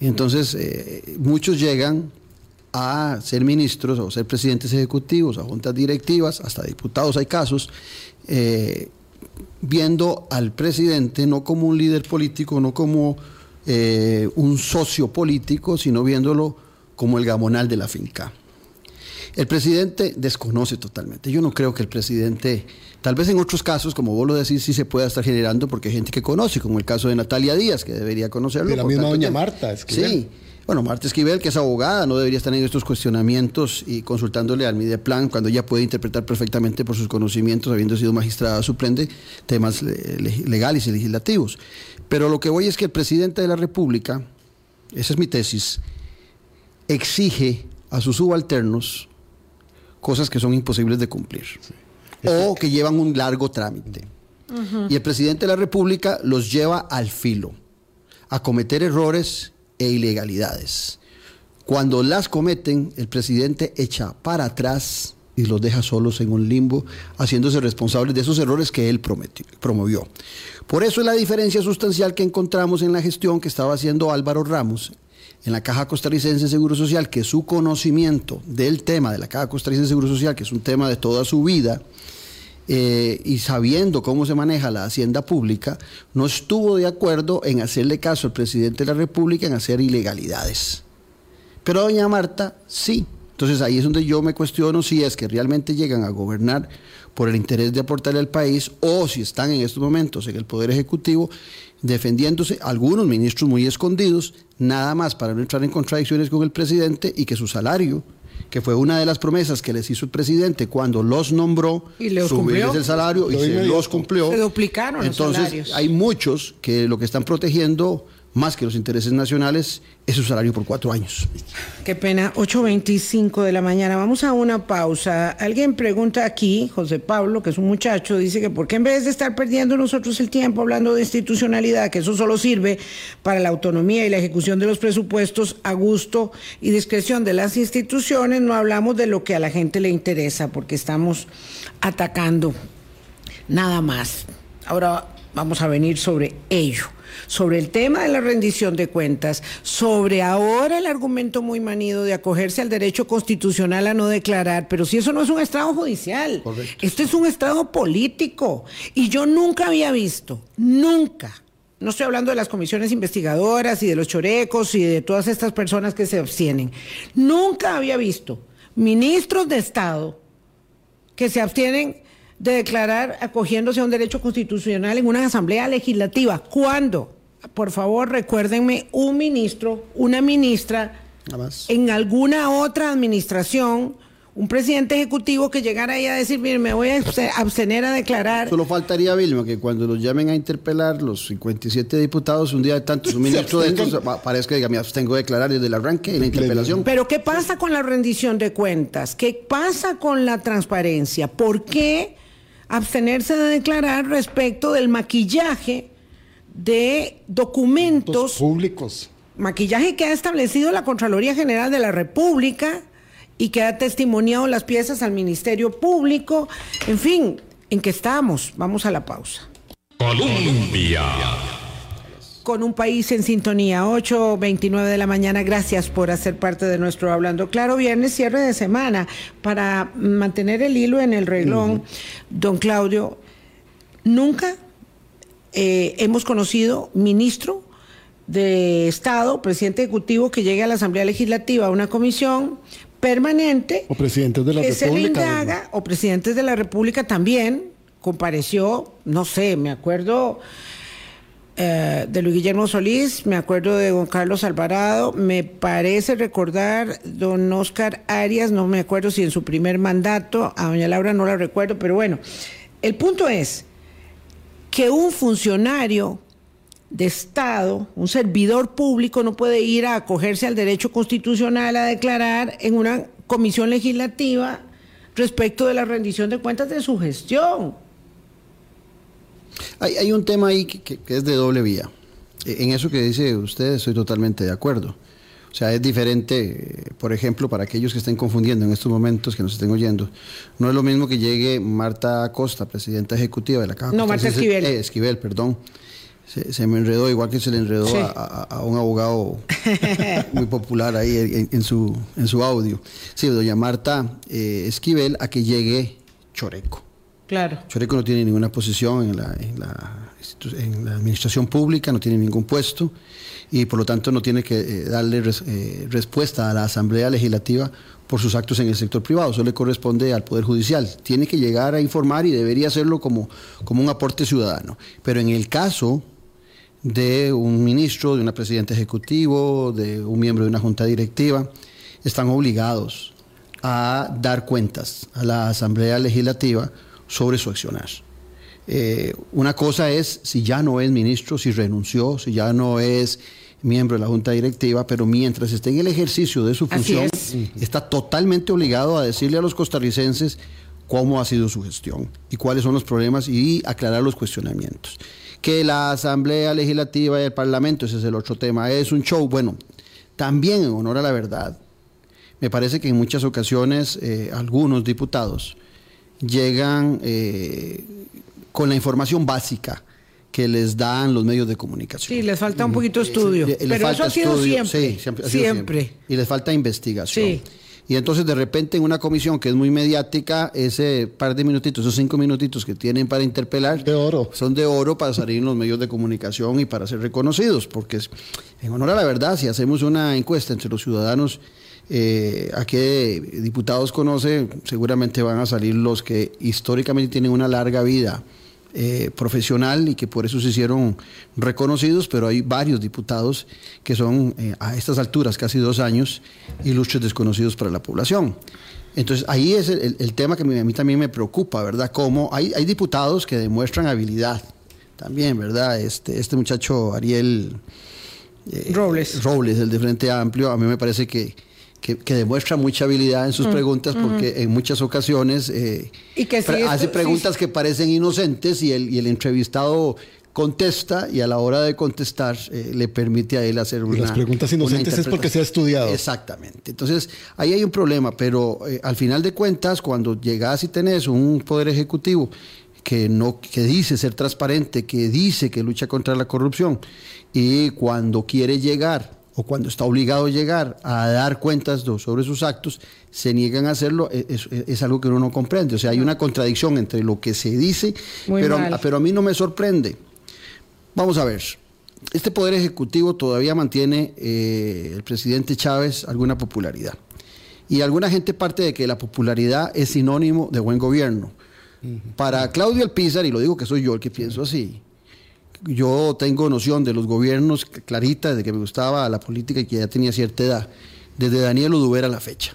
entonces muchos llegan a ser ministros o ser presidentes ejecutivos, a juntas directivas, hasta diputados hay casos, viendo al presidente no como un líder político, no como eh, un socio político, sino viéndolo como el gamonal de la finca. El presidente desconoce totalmente. Yo no creo que el presidente, tal vez en otros casos, como vos lo decís, sí se pueda estar generando porque hay gente que conoce, como el caso de Natalia Díaz, que debería conocerlo. De la misma doña Marta. Esquivel. Sí. Bueno, Marta Esquivel, que es abogada, no debería estar en estos cuestionamientos y consultándole al Mideplan cuando ella puede interpretar perfectamente por sus conocimientos, habiendo sido magistrada suplente, temas legales y legislativos. Pero lo que voy es que el presidente de la República, esa es mi tesis, exige a sus subalternos cosas que son imposibles de cumplir o que llevan un largo trámite. Y el presidente de la República los lleva al filo, a cometer errores e ilegalidades. Cuando las cometen, el presidente echa para atrás y los deja solos en un limbo, haciéndose responsables de esos errores que él promovió. Por eso es la diferencia sustancial que encontramos en la gestión que estaba haciendo Álvaro Ramos en la Caja Costarricense de Seguro Social, que su conocimiento del tema de la Caja Costarricense de Seguro Social, que es un tema de toda su vida, eh, y sabiendo cómo se maneja la hacienda pública, no estuvo de acuerdo en hacerle caso al presidente de la República en hacer ilegalidades. Pero doña Marta sí. Entonces ahí es donde yo me cuestiono si es que realmente llegan a gobernar por el interés de aportarle al país o si están en estos momentos en el Poder Ejecutivo defendiéndose, algunos ministros muy escondidos, nada más para no entrar en contradicciones con el presidente y que su salario, que fue una de las promesas que les hizo el presidente cuando los nombró, ¿Y subirles el salario y se los cumplió. Se duplicaron Entonces, los salarios. hay muchos que lo que están protegiendo más que los intereses nacionales, es su salario por cuatro años. Qué pena, 8.25 de la mañana. Vamos a una pausa. Alguien pregunta aquí, José Pablo, que es un muchacho, dice que por qué en vez de estar perdiendo nosotros el tiempo hablando de institucionalidad, que eso solo sirve para la autonomía y la ejecución de los presupuestos a gusto y discreción de las instituciones, no hablamos de lo que a la gente le interesa, porque estamos atacando nada más. Ahora vamos a venir sobre ello sobre el tema de la rendición de cuentas, sobre ahora el argumento muy manido de acogerse al derecho constitucional a no declarar, pero si eso no es un estrado judicial, esto es un estrado político. Y yo nunca había visto, nunca, no estoy hablando de las comisiones investigadoras y de los chorecos y de todas estas personas que se abstienen, nunca había visto ministros de Estado que se abstienen de declarar acogiéndose a un derecho constitucional en una asamblea legislativa. ¿Cuándo? Por favor, recuérdenme un ministro, una ministra, en alguna otra administración, un presidente ejecutivo que llegara ahí a decir, mire, me voy a abstener a declarar. Solo faltaría, Vilma, que cuando los llamen a interpelar los 57 diputados, un día de tantos, un <laughs> ministro de estos parezca que diga, me abstengo de declarar desde el arranque de la interpelación. Pero ¿qué pasa con la rendición de cuentas? ¿Qué pasa con la transparencia? ¿Por qué? Abstenerse de declarar respecto del maquillaje de documentos públicos. Maquillaje que ha establecido la Contraloría General de la República y que ha testimoniado las piezas al Ministerio Público. En fin, ¿en qué estamos? Vamos a la pausa. Colombia con un país en sintonía. 8.29 de la mañana. Gracias por hacer parte de nuestro Hablando Claro. Viernes, cierre de semana. Para mantener el hilo en el reglón, don Claudio, nunca eh, hemos conocido ministro de Estado, presidente ejecutivo, que llegue a la Asamblea Legislativa, a una comisión permanente. O presidentes de la que República. Se le indaga, o presidentes de la República también. Compareció, no sé, me acuerdo eh, de Luis Guillermo Solís, me acuerdo de don Carlos Alvarado, me parece recordar don Oscar Arias, no me acuerdo si en su primer mandato, a doña Laura no la recuerdo, pero bueno, el punto es que un funcionario de Estado, un servidor público, no puede ir a acogerse al derecho constitucional a declarar en una comisión legislativa respecto de la rendición de cuentas de su gestión. Hay, un tema ahí que, es de doble vía. E, en eso que dice usted estoy totalmente de acuerdo. O sea, es diferente, por ejemplo, para aquellos que estén confundiendo en estos momentos, que nos estén oyendo, no es lo mismo que llegue Marta Acosta, presidenta ejecutiva de la Cámara. No, Marta Esquivel. Eh, Esquivel, perdón. Se, me enredó igual que se le enredó a, un abogado <laughs> muy popular ahí en, su, en su audio. Sí, doña Marta eh, Esquivel, a que llegue Choreco Claro. Choreco no tiene ninguna posición en la, administración pública, no tiene ningún puesto y por lo tanto no tiene que eh, darle eh, respuesta a la Asamblea Legislativa por sus actos en el sector privado, eso le corresponde al Poder Judicial. Tiene que llegar a informar y debería hacerlo como, como un aporte ciudadano. Pero en el caso de un ministro, de una presidenta ejecutivo, de un miembro de una junta directiva, están obligados a dar cuentas a la Asamblea Legislativa sobre su accionar. Eh, una cosa es si ya no es ministro, si renunció, si ya no es miembro de la Junta Directiva, pero mientras esté en el ejercicio de su función, está totalmente obligado a decirle a los costarricenses cómo ha sido su gestión y cuáles son los problemas y aclarar los cuestionamientos. Que la Asamblea Legislativa y el Parlamento, ese es el otro tema, es un show, bueno, también en honor a la verdad, me parece que en muchas ocasiones eh, algunos diputados llegan eh, con la información básica que les dan los medios de comunicación. Sí, les falta un poquito de estudio. pero eso ha sido siempre. Sí, siempre, siempre. Y les falta investigación. Sí. Y entonces de repente en una comisión que es muy mediática, ese par de minutitos, esos cinco minutitos que tienen para interpelar, de oro. son de oro para salir en los medios de comunicación y para ser reconocidos. Porque en honor a la verdad, si hacemos una encuesta entre los ciudadanos, eh, a qué diputados conoce, seguramente van a salir los que históricamente tienen una larga vida eh, profesional y que por eso se hicieron reconocidos, pero hay varios diputados que son eh, a estas alturas, casi dos años, ilustres desconocidos para la población. Entonces ahí es el, tema que a mí también me preocupa, ¿verdad? Como hay, hay diputados que demuestran habilidad también, ¿verdad? Este, este muchacho Ariel eh, Robles. Robles, el de Frente Amplio, a mí me parece que que, demuestra mucha habilidad en sus mm, preguntas porque en muchas ocasiones eh, hace preguntas que parecen inocentes y el, y el entrevistado contesta y a la hora de contestar eh, le permite a él hacer una. Y las preguntas inocentes es porque se ha estudiado. Exactamente. Entonces, ahí hay un problema, pero eh, al final de cuentas, cuando llegas y tenés un poder ejecutivo que no que dice ser transparente, que dice que lucha contra la corrupción y cuando quiere llegar o cuando está obligado a llegar a dar cuentas sobre sus actos, se niegan a hacerlo, e, es, algo que uno no comprende. O sea, hay una contradicción entre lo que se dice, pero, pero a mí no me sorprende. Vamos a ver, este Poder Ejecutivo todavía mantiene eh, el presidente Chávez alguna popularidad. Y alguna gente parte de que la popularidad es sinónimo de buen gobierno. Para Claudio Alpizar, y lo digo que soy yo el que pienso así, yo tengo noción de los gobiernos clarita desde que me gustaba la política y que ya tenía cierta edad, desde Daniel Oduber a la fecha.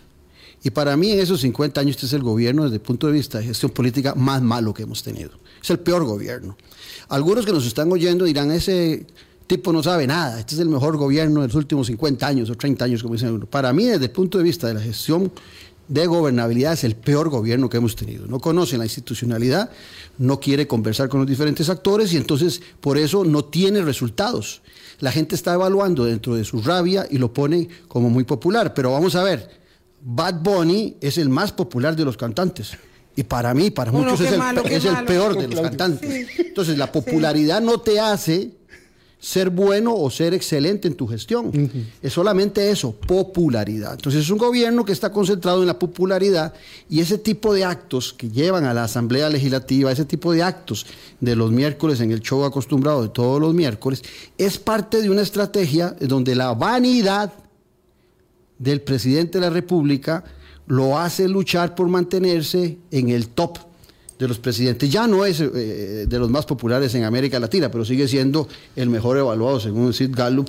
Y para mí en esos 50 años este es el gobierno desde el punto de vista de gestión política más malo que hemos tenido. Es el peor gobierno. Algunos que nos están oyendo dirán, ese tipo no sabe nada, este es el mejor gobierno de los últimos 50 años o 30 años, como dicen algunos. Para mí desde el punto de vista de la gestión de gobernabilidad es el peor gobierno que hemos tenido. No conoce la institucionalidad, no quiere conversar con los diferentes actores y entonces por eso no tiene resultados. La gente está evaluando dentro de su rabia y lo pone como muy popular. Pero vamos a ver, Bad Bunny es el más popular de los cantantes. Y para mí, para muchos, es, el, peor de los cantantes. Entonces, la popularidad no te hace ser bueno o ser excelente en tu gestión. Es solamente eso, popularidad. Entonces es un gobierno que está concentrado en la popularidad y ese tipo de actos que llevan a la Asamblea Legislativa, ese tipo de actos de los miércoles en el show acostumbrado de todos los miércoles, es parte de una estrategia donde la vanidad del presidente de la República lo hace luchar por mantenerse en el top de los presidentes. Ya no es eh, de los más populares en América Latina, pero sigue siendo el mejor evaluado según Sid Gallup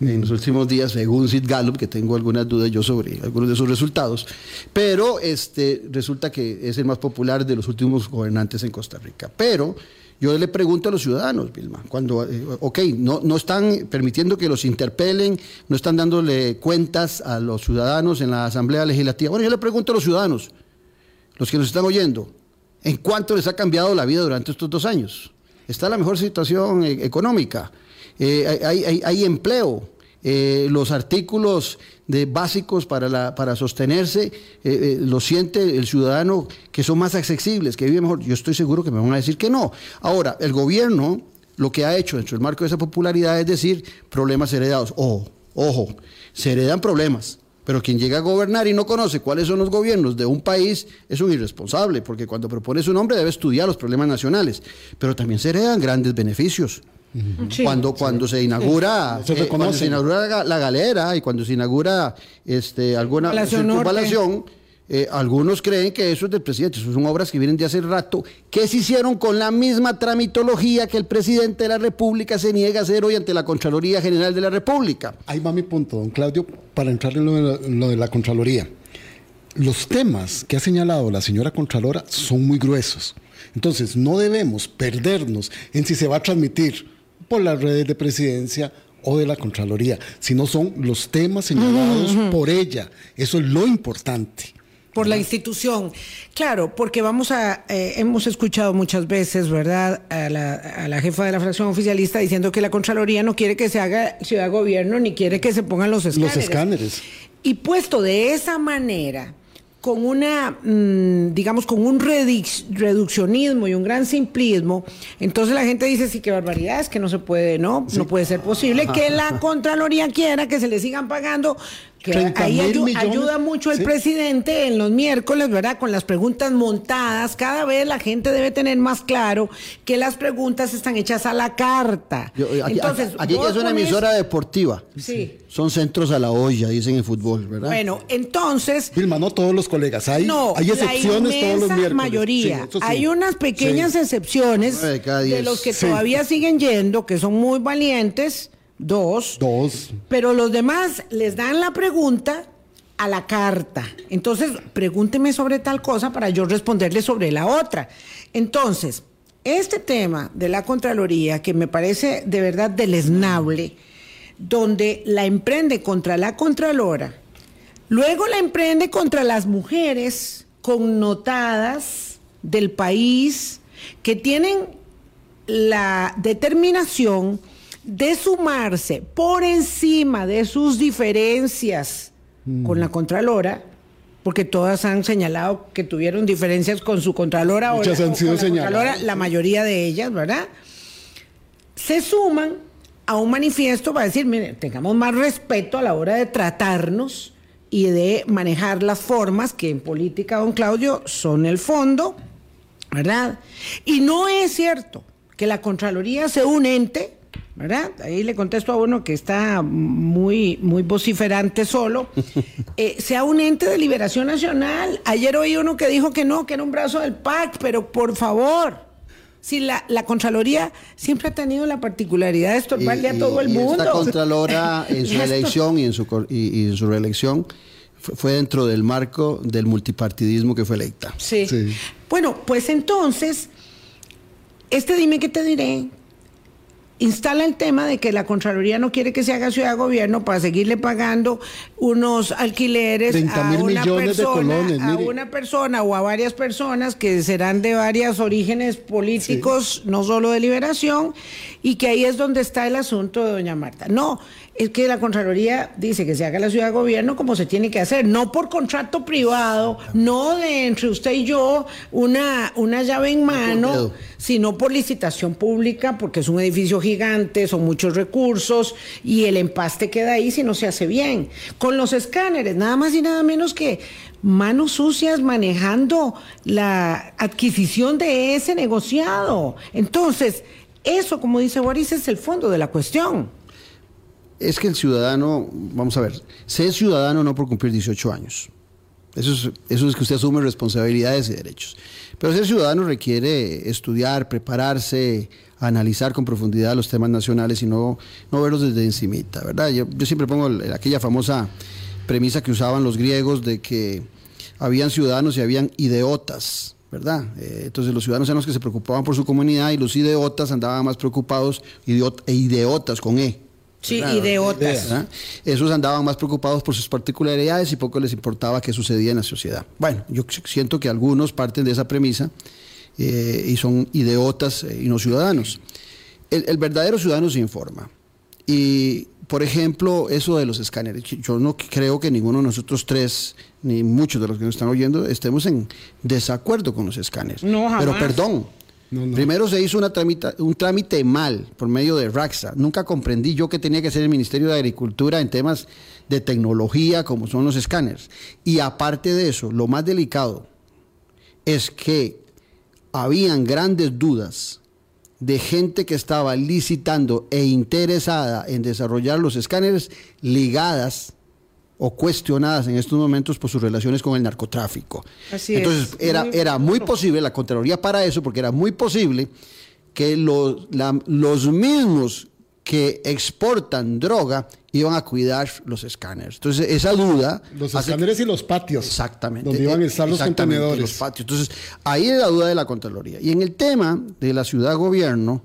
en los últimos días, según Sid Gallup, que tengo algunas dudas yo sobre algunos de sus resultados, pero este, resulta que es el más popular de los últimos gobernantes en Costa Rica. Pero yo le pregunto a los ciudadanos, Vilma, cuando, eh, ok, no, no están permitiendo que los interpelen, no están dándole cuentas a los ciudadanos en la Asamblea Legislativa. Bueno, yo le pregunto a los ciudadanos, los que nos están oyendo, ¿En cuánto les ha cambiado la vida durante estos dos años? Está la mejor situación eh, económica, eh, hay, empleo, eh, los artículos de básicos para, para sostenerse lo siente el ciudadano que son más accesibles, que vive mejor. Yo estoy seguro que me van a decir que no. Ahora, el gobierno lo que ha hecho dentro del marco de esa popularidad es decir problemas heredados. Ojo, ojo, se heredan problemas Pero quien llega a gobernar y no conoce cuáles son los gobiernos de un país es un irresponsable, porque cuando propone su nombre debe estudiar los problemas nacionales. Pero también se heredan grandes beneficios. cuando, cuando se inaugura, eh, cuando se inaugura la, galera y cuando se inaugura este, alguna circunvalación, eh, algunos creen que eso es del presidente, eso son obras que vienen de hace rato, que se hicieron con la misma tramitología que el presidente de la República se niega a hacer hoy ante la Contraloría General de la República. Ahí va mi punto, don Claudio, para entrar en lo de la, Contraloría. Los temas que ha señalado la señora Contralora son muy gruesos. Entonces, no debemos perdernos en si se va a transmitir por las redes de presidencia o de la Contraloría, sino son los temas señalados por ella. Eso es lo importante por la institución. Claro, porque vamos a, eh, hemos escuchado muchas veces, ¿verdad?, a la, jefa de la fracción oficialista diciendo que la Contraloría no quiere que se haga ciudad gobierno ni quiere que se pongan los escáneres. Los escáneres. Y puesto de esa manera, con una, mm, digamos, con un reduccionismo y un gran simplismo, entonces la gente dice, sí, qué barbaridad, es que no se puede, no, no puede ser posible que la Contraloría quiera que se le sigan pagando que ahí ayuda mucho el presidente en los miércoles, ¿verdad? Con las preguntas montadas. Cada vez la gente debe tener más claro que las preguntas están hechas a la carta. aquí, Entonces, aquí es una emisora deportiva. Sí. Son centros a la olla, dicen en fútbol, ¿verdad? Bueno, entonces. Vilma, no todos los colegas. Hay, no, hay excepciones todos los miércoles. mayoría. Hay unas pequeñas excepciones de los que todavía siguen yendo, que son muy valientes Dos. Dos. Pero los demás les dan la pregunta a la carta. Entonces, pregúnteme sobre tal cosa para yo responderle sobre la otra. Entonces, este tema de la Contraloría, que me parece de verdad deleznable, donde la emprende contra la Contralora, luego la emprende contra las mujeres connotadas del país que tienen la determinación de sumarse por encima de sus diferencias con la Contralora, porque todas han señalado que tuvieron diferencias con su Contralora Muchas han sido señaladas. la mayoría de ellas, ¿verdad? Se suman a un manifiesto para decir, miren, tengamos más respeto a la hora de tratarnos y de manejar las formas que en política, don Claudio, son el fondo, ¿verdad? Y no es cierto que la Contraloría sea un ente ¿verdad? Ahí le contesto a uno que está muy, muy vociferante solo. <laughs> Eh, sea un ente de liberación nacional. Ayer oí uno que dijo que no, que era un brazo del PAC, pero por favor. Si la, la Contraloría siempre ha tenido la particularidad de estorbarle a todo el mundo. Esta Contralora <laughs> en su elección y en su, y, en su reelección fue dentro del marco del multipartidismo que fue electa. sí. Bueno, pues entonces, este dime que te diré, instala el tema de que la Contraloría no quiere que se haga ciudad de gobierno para seguirle pagando unos alquileres a una, persona, a una persona o a varias personas que serán de varios orígenes políticos, no solo de liberación, y que ahí es donde está el asunto de doña Marta. No, es que la Contraloría dice que se haga la ciudad de gobierno como se tiene que hacer, no por contrato privado, no de entre usted y yo una, una llave en mano, sino por licitación pública, porque es un edificio gigante, son muchos recursos y el empaste queda ahí si no se hace bien. Con los escáneres, nada más y nada menos que manos sucias manejando la adquisición de ese negociado. Entonces, eso, como dice Boris, es el fondo de la cuestión es que el ciudadano, vamos a ver, ser ciudadano no por cumplir 18 años. Eso es, eso es que usted asume responsabilidades y derechos. Pero ser ciudadano requiere estudiar, prepararse, analizar con profundidad los temas nacionales y no, no verlos desde encimita, ¿verdad? Yo, siempre pongo aquella famosa premisa que usaban los griegos de que habían ciudadanos y habían ideotas, ¿verdad? Eh, entonces los ciudadanos eran los que se preocupaban por su comunidad y los ideotas andaban más preocupados, e ideotas con E, Sí, y de otras. Esos andaban más preocupados por sus particularidades y poco les importaba qué sucedía en la sociedad. Bueno, yo siento que algunos parten de esa premisa eh, y son ideotas eh, y no ciudadanos. El, verdadero ciudadano se informa. Y, por ejemplo, eso de los escáneres. Yo no creo que ninguno de nosotros tres, ni muchos de los que nos están oyendo, estemos en desacuerdo con los escáneres. No, Pero perdón, Primero se hizo un trámite mal por medio de RAXA. Nunca comprendí yo que tenía que ser el Ministerio de Agricultura en temas de tecnología como son los escáneres. Y aparte de eso, lo más delicado es que habían grandes dudas de gente que estaba licitando e interesada en desarrollar los escáneres ligadas o cuestionadas en estos momentos por sus relaciones con el narcotráfico. Entonces era, era muy posible, la Contraloría para eso, porque era muy posible que los, los mismos que exportan droga iban a cuidar los escáneres. Entonces, esa duda... Los escáneres y los patios. Exactamente. Donde iban a estar los contenedores. Los patios. Entonces, ahí es la duda de la Contraloría. Y en el tema de la ciudad-gobierno,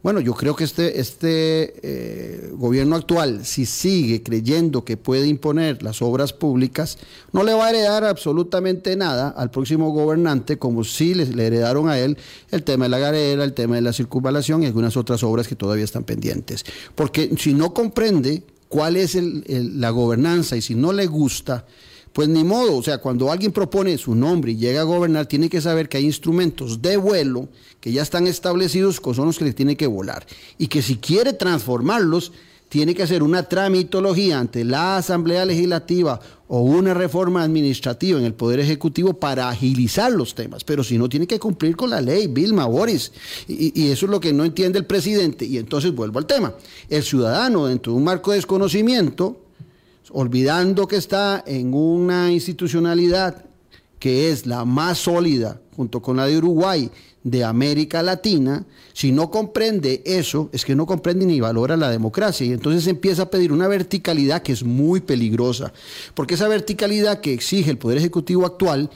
bueno, yo creo que este, este eh, gobierno actual, si sigue creyendo que puede imponer las obras públicas, no le va a heredar absolutamente nada al próximo gobernante, como si le, heredaron a él el tema de la garera, el tema de la circunvalación y algunas otras obras que todavía están pendientes. Porque si no comprende cuál es la gobernanza y si no le gusta, pues ni modo, o sea, cuando alguien propone su nombre y llega a gobernar, tiene que saber que hay instrumentos de vuelo que ya están establecidos, que son los que le tiene que volar. Y que si quiere transformarlos, tiene que hacer una tramitología ante la Asamblea Legislativa o una reforma administrativa en el Poder Ejecutivo para agilizar los temas. Pero si no, tiene que cumplir con la ley, Vilma, Boris. Y, y eso es lo que no entiende el presidente. Y entonces vuelvo al tema. El ciudadano, dentro de un marco de desconocimiento, olvidando que está en una institucionalidad que es la más sólida, junto con la de Uruguay, de América Latina, si no comprende eso, es que no comprende ni valora la democracia. Y entonces empieza a pedir una verticalidad que es muy peligrosa, porque esa verticalidad que exige el Poder Ejecutivo actual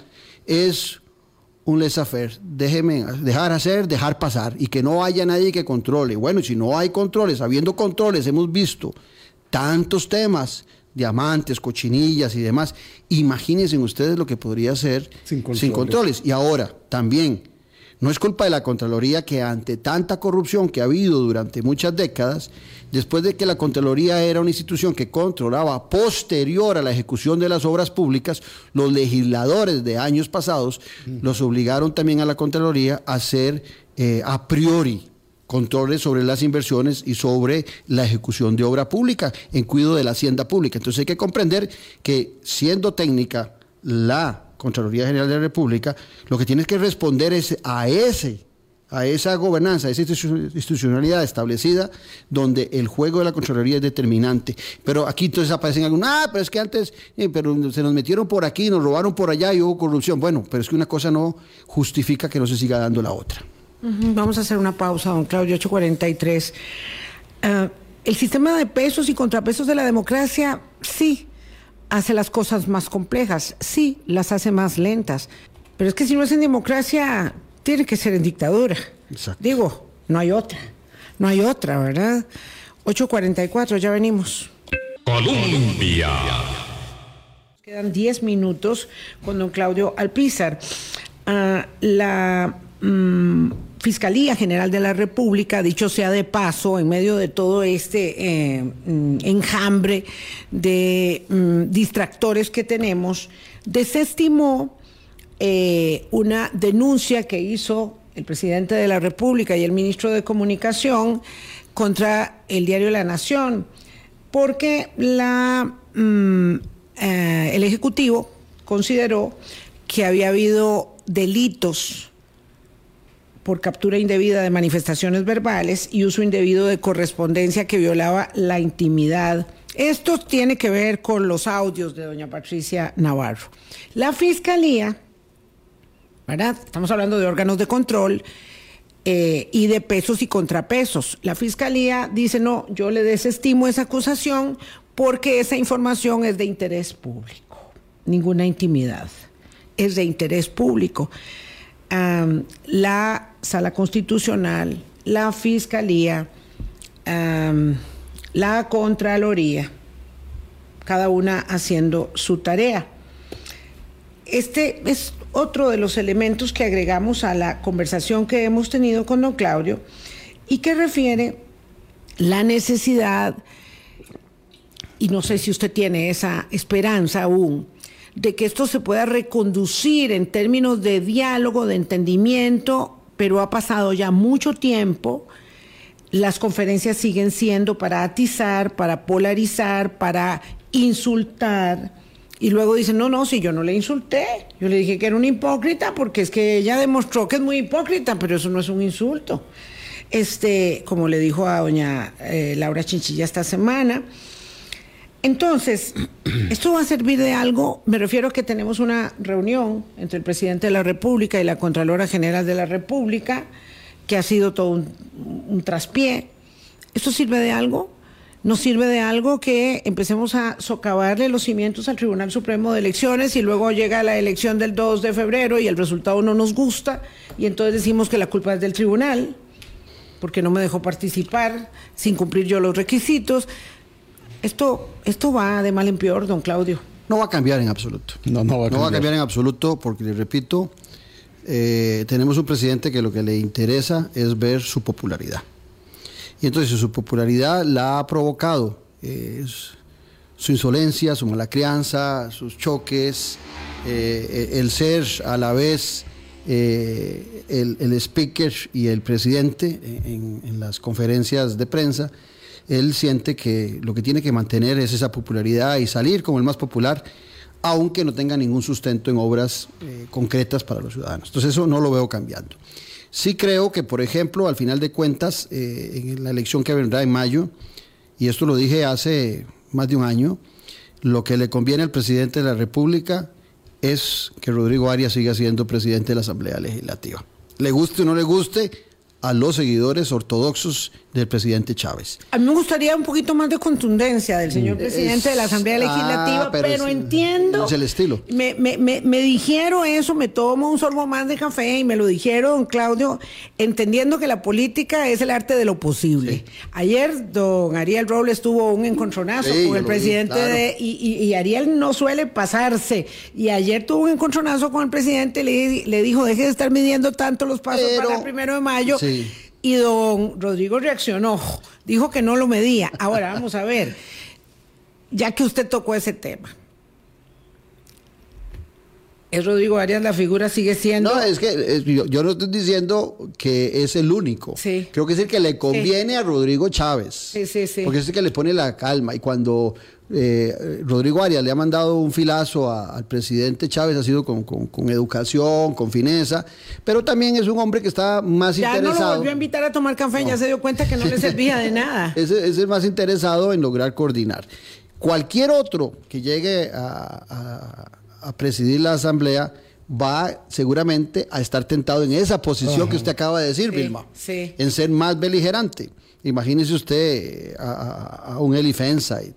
es un laissez-faire, déjeme dejar hacer, dejar pasar, y que no haya nadie que controle. Bueno, si no hay controles, habiendo controles, hemos visto tantos temas diamantes, cochinillas y demás. Imagínense ustedes lo que podría ser sin controles. Y ahora, también, no es culpa de la Contraloría que ante tanta corrupción que ha habido durante muchas décadas, después de que la Contraloría era una institución que controlaba posterior a la ejecución de las obras públicas, los legisladores de años pasados los obligaron también a la Contraloría a hacer eh, a priori controles sobre las inversiones y sobre la ejecución de obra pública en cuidado de la hacienda pública. Entonces hay que comprender que siendo técnica la Contraloría General de la República, lo que tiene que responder es a ese a esa gobernanza, a esa institucionalidad establecida, donde el juego de la Contraloría es determinante. Pero aquí entonces aparecen algunos, ah, pero es que antes, eh, pero se nos metieron por aquí, nos robaron por allá y hubo corrupción. Bueno, pero es que una cosa no justifica que no se siga dando la otra. Vamos a hacer una pausa, don Claudio 843. Ah, el sistema de pesos y contrapesos de la democracia, sí, hace las cosas más complejas, sí, las hace más lentas. Pero es que si no es en democracia, tiene que ser en dictadura. Digo, no hay otra. No hay otra, ¿verdad? 8.44, ya venimos. Colombia. Quedan 10 minutos con don Claudio Alpizar. Ah, la mm, Fiscalía General de la República, dicho sea de paso, en medio de todo este eh, mm, enjambre de mm, distractores que tenemos, desestimó eh, una denuncia que hizo el presidente de la República y el ministro de Comunicación contra el diario La Nación, porque mm, eh, el Ejecutivo consideró que había habido delitos por captura indebida de manifestaciones verbales y uso indebido de correspondencia que violaba la intimidad. Esto tiene que ver con los audios de doña Patricia Navarro. La Fiscalía, ¿verdad? Estamos hablando de órganos de control eh, y de pesos y contrapesos. La Fiscalía dice, no, yo le desestimo esa acusación porque esa información es de interés público, ninguna intimidad, es de interés público la Sala Constitucional, la Fiscalía, la Contraloría, cada una haciendo su tarea. Este es otro de los elementos que agregamos a la conversación que hemos tenido con don Claudio y que refiere la necesidad, y no sé si usted tiene esa esperanza aún, de que esto se pueda reconducir en términos de diálogo, de entendimiento, pero ha pasado ya mucho tiempo. Las conferencias siguen siendo para atizar, para polarizar, para insultar. Y luego dicen, no, no, si yo no le insulté, yo le dije que era un hipócrita porque es que ella demostró que es muy hipócrita, pero eso no es un insulto. Este, como le dijo a doña eh, Laura Chinchilla esta semana. Entonces, <clears throat> ¿esto va a servir de algo? Me refiero a que tenemos una reunión entre el presidente de la República y la Contralora General de la República, que ha sido todo un, un traspié. ¿Esto sirve de algo? nos sirve de algo que empecemos a socavarle los cimientos al Tribunal Supremo de Elecciones y luego llega la elección del 2 de febrero y el resultado no nos gusta y entonces decimos que la culpa es del tribunal porque no me dejó participar sin cumplir yo los requisitos. Esto, esto va de mal en peor, don Claudio. No va a cambiar en absoluto. No, no va a cambiar. No va a cambiar en absoluto porque, le repito, eh, tenemos un presidente que lo que le interesa es ver su popularidad. Y entonces su popularidad la ha provocado eh, su insolencia, su mala crianza, sus choques, eh, el ser a la vez eh, el, speaker y el presidente en, en, las conferencias de prensa. Él siente que lo que tiene que mantener es esa popularidad y salir como el más popular, aunque no tenga ningún sustento en obras concretas para los ciudadanos. Entonces eso no lo veo cambiando. Sí creo que, por ejemplo, al final de cuentas, eh, en la elección que vendrá en mayo, y esto lo dije hace más de un año, lo que le conviene al presidente de la República es que Rodrigo Arias siga siendo presidente de la Asamblea Legislativa. Le guste o no le guste, a los seguidores ortodoxos del presidente Chávez. A mí me gustaría un poquito más de contundencia del señor mm, presidente de la Asamblea Legislativa, ah, pero, entiendo. Es el estilo. Me, me, me, dijeron eso, me tomo un sorbo más de café y me lo dijeron, don Claudio, entendiendo que la política es el arte de lo posible. Ayer don Ariel Robles tuvo un encontronazo con el presidente de. Y, Ariel no suele pasarse. Y ayer tuvo un encontronazo con el presidente, le, le dijo, deje de estar midiendo tanto los pasos para el primero de mayo. Y don Rodrigo reaccionó, dijo que no lo medía. Ahora vamos a ver, ya que usted tocó ese tema. ¿Es Rodrigo Arias la figura sigue siendo? No, es que yo, no estoy diciendo que es el único. Sí. Creo que es el que le conviene a Rodrigo Chávez. Sí, sí, sí. Porque es el que le pone la calma. Y cuando eh, Rodrigo Arias le ha mandado un filazo al presidente Chávez, ha sido con, educación, con fineza, pero también es un hombre que está más interesado. Ya no lo volvió a invitar a tomar café, ya se dio cuenta que no le servía de <laughs> nada. es, es el más interesado en lograr coordinar. Cualquier otro que llegue a, presidir la asamblea va seguramente a estar tentado en esa posición que usted acaba de decir, Vilma, en ser más beligerante. Imagínese usted a, un Eli Fensight,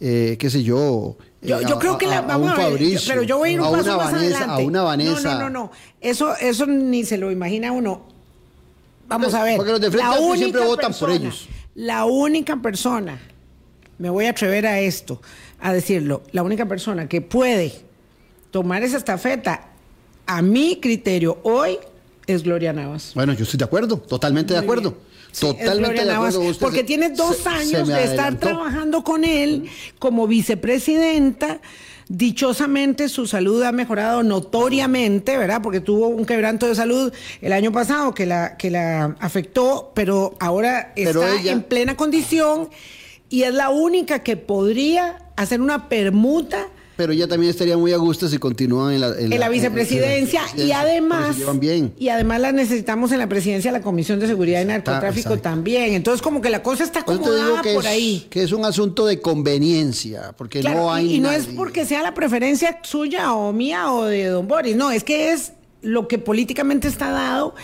eh, qué sé yo. Yo, eh, creo que la, vamos a, ver, pero yo voy a ir un paso más adelante. A una Vanessa. No, no, no, no. Eso, eso ni se lo imagina uno. Vamos a ver. Porque los de frente siempre votan por ellos. La única persona, me voy a atrever a esto, a decirlo, la única persona que puede tomar esa estafeta, a mi criterio, hoy, es Gloria Navas. Bueno, yo estoy de acuerdo, totalmente de acuerdo. Totalmente de acuerdo. porque tiene dos años de estar trabajando con él como vicepresidenta. Dichosamente su salud ha mejorado notoriamente, ¿verdad? Porque tuvo un quebranto de salud el año pasado que la, que la afectó, pero ahora está en plena condición y es la única que podría hacer una permuta pero ella también estaría muy a gusto si continúan en la, en la, vicepresidencia y además y además la necesitamos en la presidencia de la Comisión de Seguridad y Narcotráfico también. Entonces como que la cosa está acomodada por ahí. Que es un asunto de conveniencia, porque no hay y, no es porque sea la preferencia suya o mía o de Don Boris, no, es que es lo que políticamente está dado.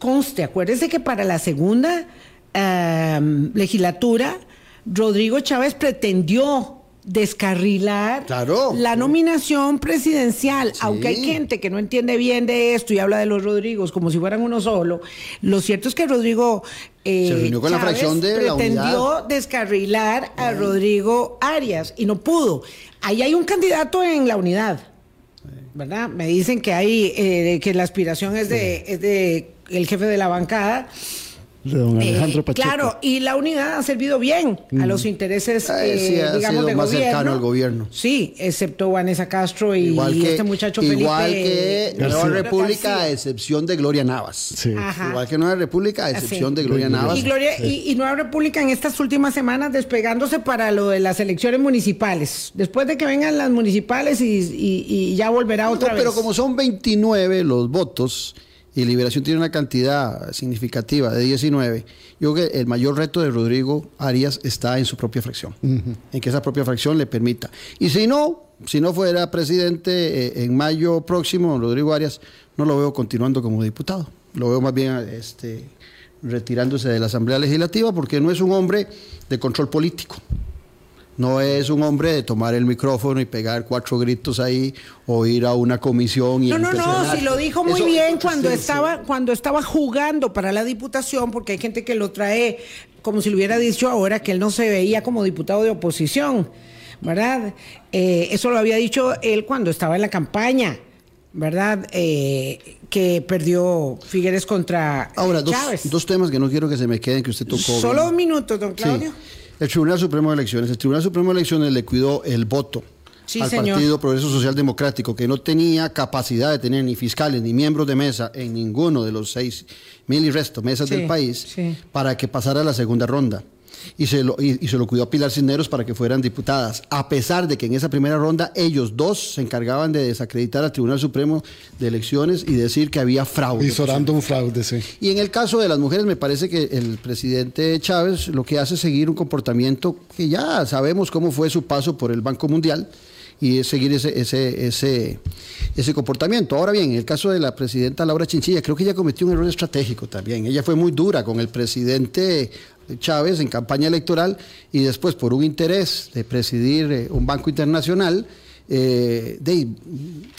Conste, acuérdese que para la segunda em, legislatura Rodrigo Chávez pretendió descarrilar la nominación presidencial. Aunque hay gente que no entiende bien de esto y habla de los Rodrigos como si fueran uno solo, lo cierto es que Rodrigo eh, con la fracción de pretendió descarrilar a Rodrigo Arias y no pudo. Ahí hay un candidato en la unidad. ¿Verdad? Me dicen que hay eh, que la aspiración es de, es de el jefe de la bancada de don eh, Alejandro Pacheco. Claro, y la unidad ha servido bien a los intereses, eh, digamos, de más gobierno. cercano al gobierno. Sí, excepto Vanessa Castro y, este muchacho igual Felipe. que Nueva República, a excepción de Gloria Navas. Igual que Nueva República, a ah, excepción de Gloria Navas. Y, Nueva República en estas últimas semanas despegándose para lo de las elecciones municipales. Después de que vengan las municipales y, ya volverá otra vez. Pero como son 29 los votos y Liberación tiene una cantidad significativa de 19, yo creo que el mayor reto de Rodrigo Arias está en su propia fracción, en que esa propia fracción le permita. Y si no, si no fuera presidente eh, en mayo próximo, Rodrigo Arias, no lo veo continuando como diputado, lo veo más bien este, retirándose de la Asamblea Legislativa porque no es un hombre de control político no es un hombre de tomar el micrófono y pegar cuatro gritos ahí o ir a una comisión y No, no, no, si lo dijo muy bien cuando estaba cuando estaba jugando para la diputación porque hay gente que lo trae como si lo hubiera dicho ahora que él no se veía como diputado de oposición, ¿verdad? Eh, eso lo había dicho él cuando estaba en la campaña. ¿verdad? Eh, que perdió Figueres contra Ahora, dos, Chávez. dos temas que no quiero que se me queden que usted tocó. Solo un minuto, don Claudio. El Tribunal Supremo de Elecciones. El Tribunal Supremo de Elecciones le cuidó el voto al Partido Progreso Social Democrático, que no tenía capacidad de tener ni fiscales ni miembros de mesa en ninguno de los seis mil y resto mesas del país para que pasara a la segunda ronda y se, lo, y, se lo cuidó a Pilar Cisneros para que fueran diputadas, a pesar de que en esa primera ronda ellos dos se encargaban de desacreditar al Tribunal Supremo de Elecciones y decir que había fraude. Y sorando un fraude, sí. Y en el caso de las mujeres, me parece que el presidente Chávez lo que hace es seguir un comportamiento que ya sabemos cómo fue su paso por el Banco Mundial y seguir ese, ese, ese, ese comportamiento. Ahora bien, en el caso de la presidenta Laura Chinchilla, creo que ella cometió un error estratégico también. Ella fue muy dura con el presidente Chávez en campaña electoral y después por un interés de presidir eh, un banco internacional, eh,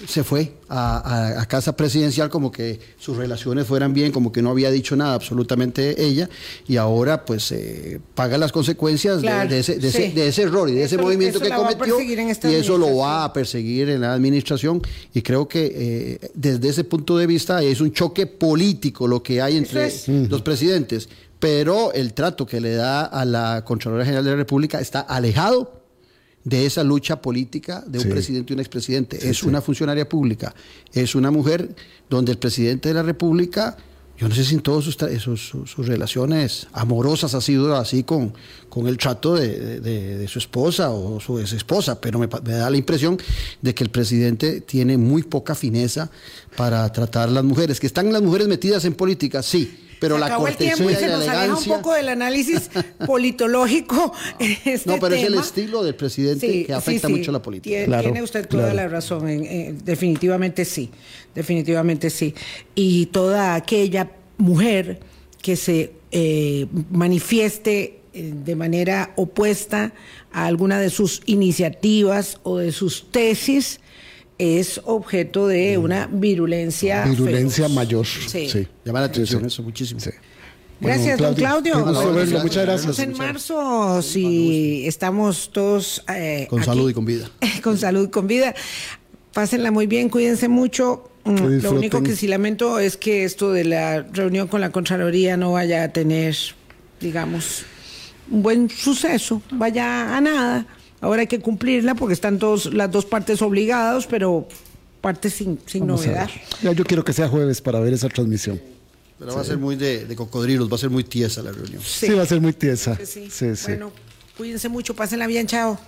se fue a, casa presidencial como que sus relaciones fueran bien, como que no había dicho nada absolutamente ella, y ahora pues eh, paga las consecuencias de, ese, error y de ese movimiento que cometió, y eso lo va a perseguir en la administración, y creo que desde ese punto de vista es un choque político lo que hay entre los presidentes pero el trato que le da a la Contralora General de la República está alejado de esa lucha política de un presidente y un expresidente. es una funcionaria pública, es una mujer donde el presidente de la República, yo no sé si en todas sus, relaciones amorosas ha sido así con, con el trato de, su esposa o su ex esposa, pero me, me, da la impresión de que el presidente tiene muy poca fineza para tratar a las mujeres. Que están las mujeres metidas en política, sí pero la cortesía el y, se nos aleja un poco del análisis <laughs> politológico. Este no, pero es el estilo del presidente que afecta mucho la política. Tiene, usted toda la razón, definitivamente sí, definitivamente sí. Y toda aquella mujer que se eh, manifieste eh, de manera opuesta a alguna de sus iniciativas o de sus tesis, es objeto de mm. una virulencia. Virulencia mayor. Sí. Llama la atención eso muchísimo. Gracias, don Claudio. Muchas gracias. en marzo, si estamos todos. Eh, con salud y con vida. <laughs> con salud y con vida. Pásenla muy bien, cuídense mucho. Mm, lo único que sí lamento es que esto de la reunión con la Contraloría no vaya a tener, digamos, un buen suceso, vaya a nada. Ahora hay que cumplirla porque están todos, las dos partes obligadas, pero partes sin, sin novedad. yo quiero que sea jueves para ver esa transmisión. Pero va a ser muy de, cocodrilos, va a ser muy tiesa la reunión. Sí, va a ser muy tiesa. Sí, bueno, cuídense mucho, pásenla bien, chao.